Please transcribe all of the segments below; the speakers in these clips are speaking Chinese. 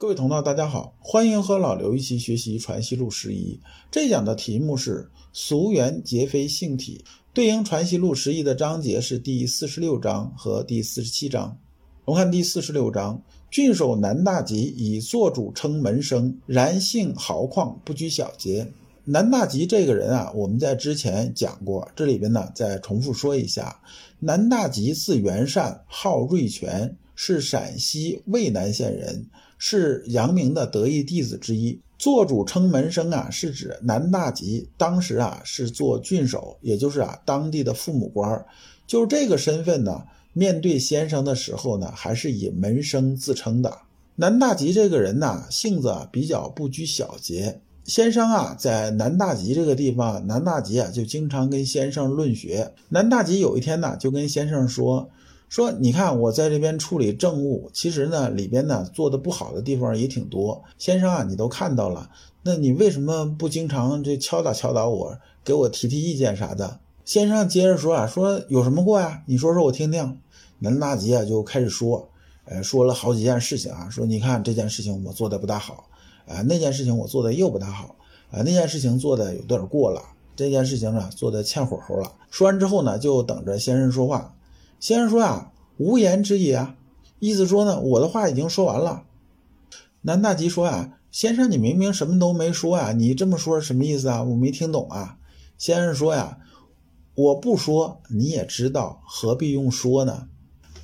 各位同道，大家好，欢迎和老刘一起学习《传习录》十一。这讲的题目是“俗缘皆非性体”，对应《传习录》十一的章节是第四十六章和第四十七章。我们看第四十六章：郡守南大吉以做主称门生，然性豪旷，不拘小节。南大吉这个人啊，我们在之前讲过，这里边呢再重复说一下：南大吉字元善，号瑞全，是陕西渭南县人。是阳明的得意弟子之一。做主称门生啊，是指南大吉当时啊是做郡守，也就是啊当地的父母官就是这个身份呢，面对先生的时候呢，还是以门生自称的。南大吉这个人呢，性子啊比较不拘小节。先生啊，在南大吉这个地方，南大吉啊就经常跟先生论学。南大吉有一天呢，就跟先生说。说，你看我在这边处理政务，其实呢里边呢做的不好的地方也挺多。先生啊，你都看到了，那你为什么不经常这敲打敲打我，给我提提意见啥的？先生接着说啊，说有什么过呀？你说说我听听。南大吉啊就开始说，呃，说了好几件事情啊，说你看这件事情我做的不大好，啊，那件事情我做的又不大好，啊，那件事情做的有点过了，这件事情呢做的欠火候了。说完之后呢，就等着先生说话。先生说啊，无言之也啊，意思说呢，我的话已经说完了。南大吉说啊，先生你明明什么都没说啊，你这么说什么意思啊？我没听懂啊。先生说呀，我不说你也知道，何必用说呢？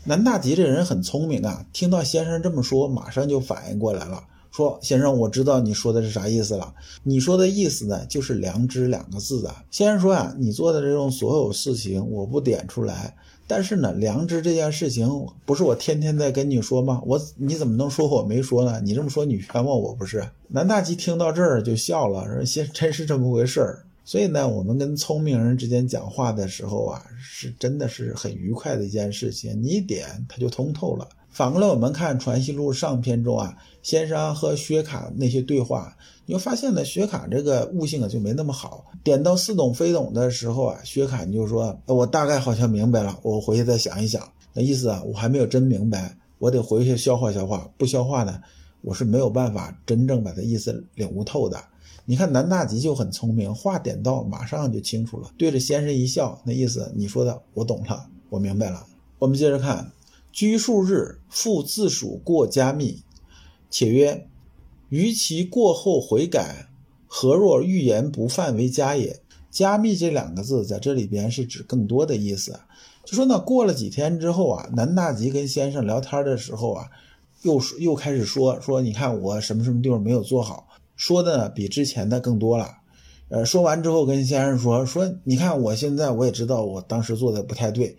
南大吉这人很聪明啊，听到先生这么说，马上就反应过来了，说先生我知道你说的是啥意思了，你说的意思呢就是良知两个字啊。先生说啊，你做的这种所有事情，我不点出来。但是呢，良知这件事情不是我天天在跟你说吗？我你怎么能说我没说呢？你这么说你冤枉我不是？南大吉听到这儿就笑了，说：“先真是这么回事儿。”所以呢，我们跟聪明人之间讲话的时候啊，是真的是很愉快的一件事情。你一点他就通透了。反过来，我们看《传习录》上篇中啊，先生和薛侃那些对话，你会发现呢，薛侃这个悟性啊就没那么好。点到似懂非懂的时候啊，薛侃就说：“我大概好像明白了，我回去再想一想。”那意思啊，我还没有真明白，我得回去消化消化。不消化呢，我是没有办法真正把他意思领悟透的。你看南大吉就很聪明，话点到马上就清楚了，对着先生一笑，那意思你说的我懂了，我明白了。我们接着看。居数日，复自属过加密，且曰：“于其过后悔改，何若欲言不犯为加也？”加密这两个字在这里边是指更多的意思。就说呢，过了几天之后啊，南大吉跟先生聊天的时候啊，又又开始说说，你看我什么什么地方没有做好，说的比之前的更多了。呃，说完之后跟先生说说，你看我现在我也知道我当时做的不太对。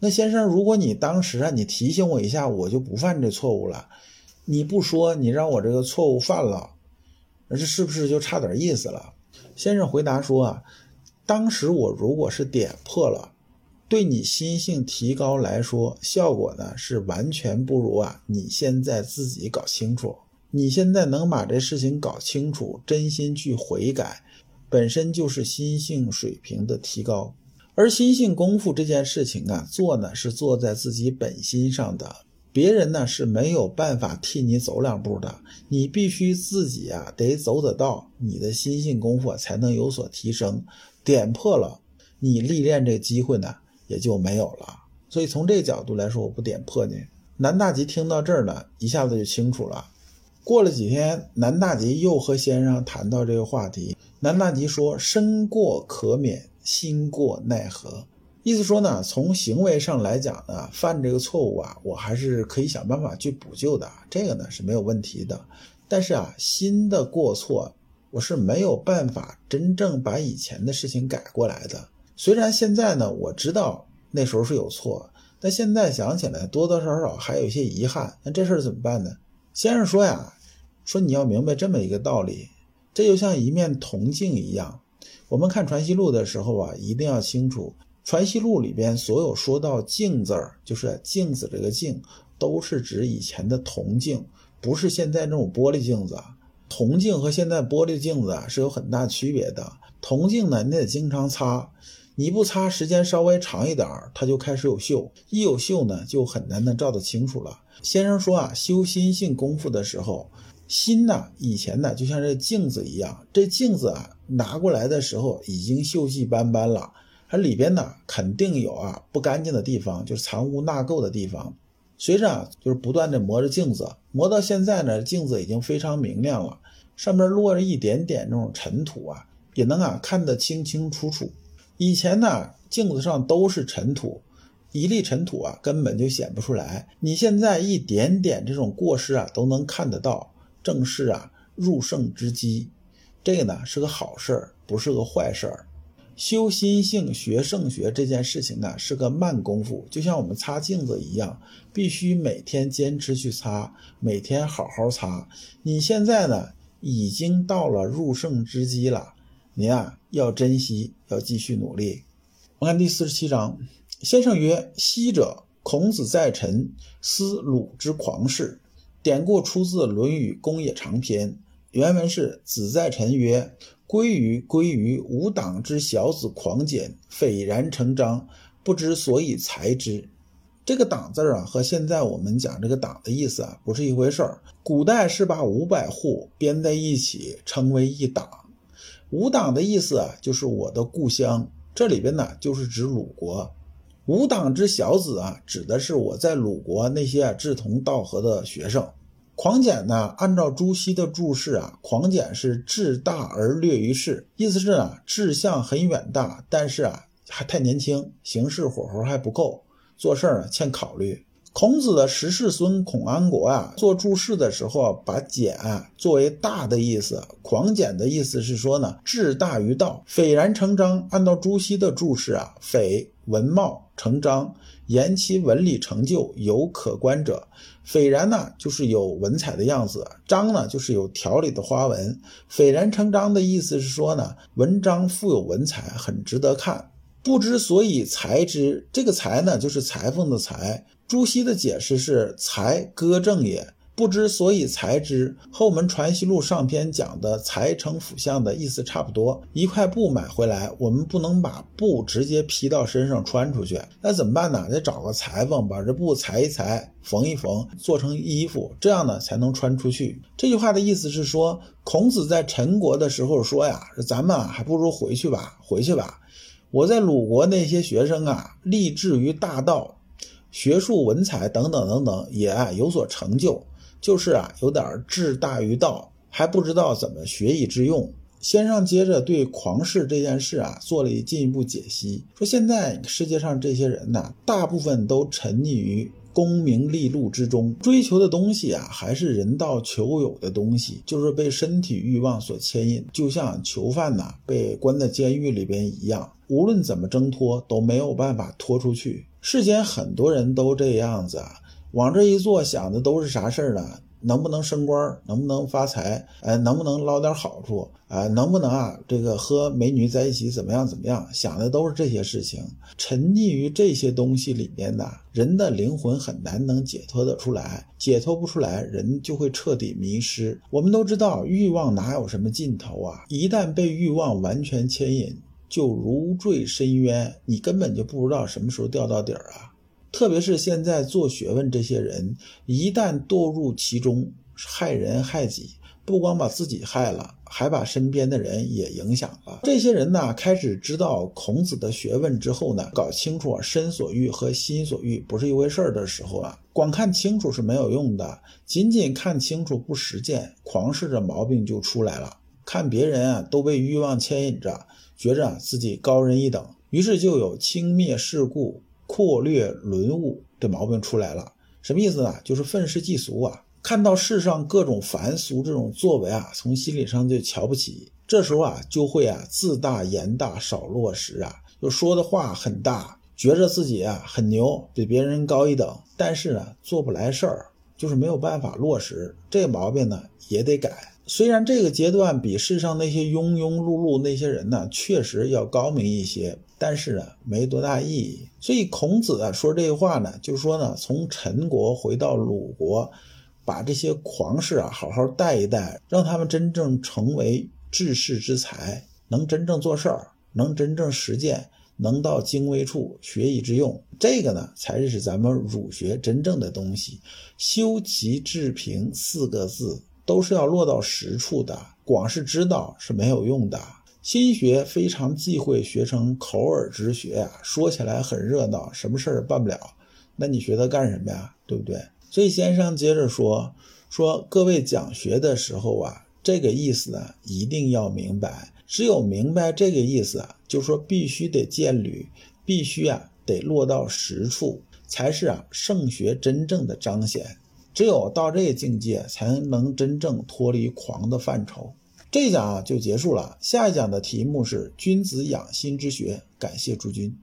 那先生，如果你当时啊，你提醒我一下，我就不犯这错误了。你不说，你让我这个错误犯了，那这是不是就差点意思了？先生回答说啊，当时我如果是点破了，对你心性提高来说，效果呢是完全不如啊你现在自己搞清楚。你现在能把这事情搞清楚，真心去悔改，本身就是心性水平的提高。而心性功夫这件事情啊，做呢是做在自己本心上的，别人呢是没有办法替你走两步的，你必须自己啊得走得到，你的心性功夫才能有所提升。点破了，你历练这机会呢也就没有了。所以从这角度来说，我不点破你。南大吉听到这儿呢，一下子就清楚了。过了几天，南大吉又和先生谈到这个话题，南大吉说：“身过可免。”心过奈何，意思说呢，从行为上来讲呢，犯这个错误啊，我还是可以想办法去补救的，这个呢是没有问题的。但是啊，新的过错，我是没有办法真正把以前的事情改过来的。虽然现在呢，我知道那时候是有错，但现在想起来多多少少还有一些遗憾。那这事儿怎么办呢？先生说呀，说你要明白这么一个道理，这就像一面铜镜一样。我们看《传习录》的时候啊，一定要清楚，《传习录》里边所有说到“镜”字儿，就是镜子这个“镜”，都是指以前的铜镜，不是现在那种玻璃镜子。铜镜和现在玻璃镜子啊是有很大区别的。铜镜呢，你得经常擦，你不擦，时间稍微长一点儿，它就开始有锈。一有锈呢，就很难能照得清楚了。先生说啊，修心性功夫的时候，心呢，以前呢，就像这镜子一样，这镜子啊，拿过来的时候已经锈迹斑斑了，它里边呢，肯定有啊不干净的地方，就是藏污纳垢的地方。随着啊，就是不断的磨着镜子，磨到现在呢，镜子已经非常明亮了，上面落着一点点那种尘土啊，也能啊看得清清楚楚。以前呢，镜子上都是尘土，一粒尘土啊，根本就显不出来。你现在一点点这种过失啊，都能看得到，正是啊入圣之机。这个呢是个好事儿，不是个坏事儿。修心性、学圣学这件事情呢，是个慢功夫，就像我们擦镜子一样，必须每天坚持去擦，每天好好擦。你现在呢，已经到了入圣之机了。您啊，要珍惜，要继续努力。我看第四十七章，先生曰：“昔者孔子在陈，思鲁之狂士。”典故出自《论语·公冶长篇》，原文是：“子在陈曰：‘归于归于吾党之小子狂简，斐然成章，不知所以裁之。’这个‘党’字啊，和现在我们讲这个‘党’的意思啊，不是一回事儿。古代是把五百户编在一起，称为一党。”吾党的意思啊，就是我的故乡。这里边呢，就是指鲁国。吾党之小子啊，指的是我在鲁国那些志同道合的学生。狂简呢，按照朱熹的注释啊，狂简是志大而略于事，意思是啊，志向很远大，但是啊，还太年轻，行事火候还不够，做事儿欠考虑。孔子的十世孙孔安国啊，做注释的时候啊，把简啊作为大的意思，狂简的意思是说呢，志大于道，斐然成章。按照朱熹的注释啊，斐文貌成章，言其文理成就有可观者。斐然呢，就是有文采的样子；章呢，就是有条理的花纹。斐然成章的意思是说呢，文章富有文采，很值得看。不知所以裁之，这个裁呢，就是裁缝的裁。朱熹的解释是：“才歌正也，不知所以裁之。”和我们《传习录》上篇讲的“裁成辅相”的意思差不多。一块布买回来，我们不能把布直接披到身上穿出去，那怎么办呢？得找个裁缝把这布裁一裁，缝一缝，做成衣服，这样呢才能穿出去。这句话的意思是说，孔子在陈国的时候说呀：“咱们还不如回去吧，回去吧。我在鲁国那些学生啊，立志于大道。”学术文采等等等等也有所成就，就是啊有点志大于道，还不知道怎么学以致用。先生接着对狂士这件事啊做了进一步解析，说现在世界上这些人呢，大部分都沉溺于功名利禄之中，追求的东西啊还是人道求有的东西，就是被身体欲望所牵引，就像囚犯呐被关在监狱里边一样，无论怎么挣脱都没有办法拖出去。世间很多人都这样子啊，往这一坐，想的都是啥事儿呢？能不能升官？能不能发财？哎，能不能捞点好处？啊，能不能啊？这个和美女在一起怎么样？怎么样？想的都是这些事情。沉溺于这些东西里面的人的灵魂很难能解脱得出来，解脱不出来，人就会彻底迷失。我们都知道，欲望哪有什么尽头啊？一旦被欲望完全牵引。就如坠深渊，你根本就不知道什么时候掉到底儿啊！特别是现在做学问这些人，一旦堕入其中，害人害己，不光把自己害了，还把身边的人也影响了。这些人呢，开始知道孔子的学问之后呢，搞清楚身所欲和心所欲不是一回事儿的时候啊，光看清楚是没有用的，仅仅看清楚不实践，狂士的毛病就出来了。看别人啊，都被欲望牵引着。觉着自己高人一等，于是就有轻蔑世故、阔略伦物的毛病出来了。什么意思呢？就是愤世嫉俗啊！看到世上各种凡俗这种作为啊，从心理上就瞧不起。这时候啊，就会啊自大言大，少落实啊，就说的话很大，觉着自己啊很牛，比别人高一等，但是呢做不来事儿，就是没有办法落实。这毛病呢也得改。虽然这个阶段比世上那些庸庸碌碌那些人呢，确实要高明一些，但是呢，没多大意义。所以孔子啊说这句话呢，就说呢，从陈国回到鲁国，把这些狂士啊好好带一带，让他们真正成为治世之才，能真正做事儿，能真正实践，能到精微处，学以致用。这个呢，才是咱们儒学真正的东西。修齐治平四个字，都是要落到实处的。光是知道是没有用的。心学非常忌讳学成口耳之学啊，说起来很热闹，什么事儿办不了。那你学它干什么呀？对不对？所以先生接着说说，各位讲学的时候啊，这个意思呢，一定要明白。只有明白这个意思啊，就说必须得见履，必须啊得落到实处，才是啊圣学真正的彰显。只有到这个境界，才能真正脱离狂的范畴。这一讲啊就结束了，下一讲的题目是君子养心之学。感谢诸君。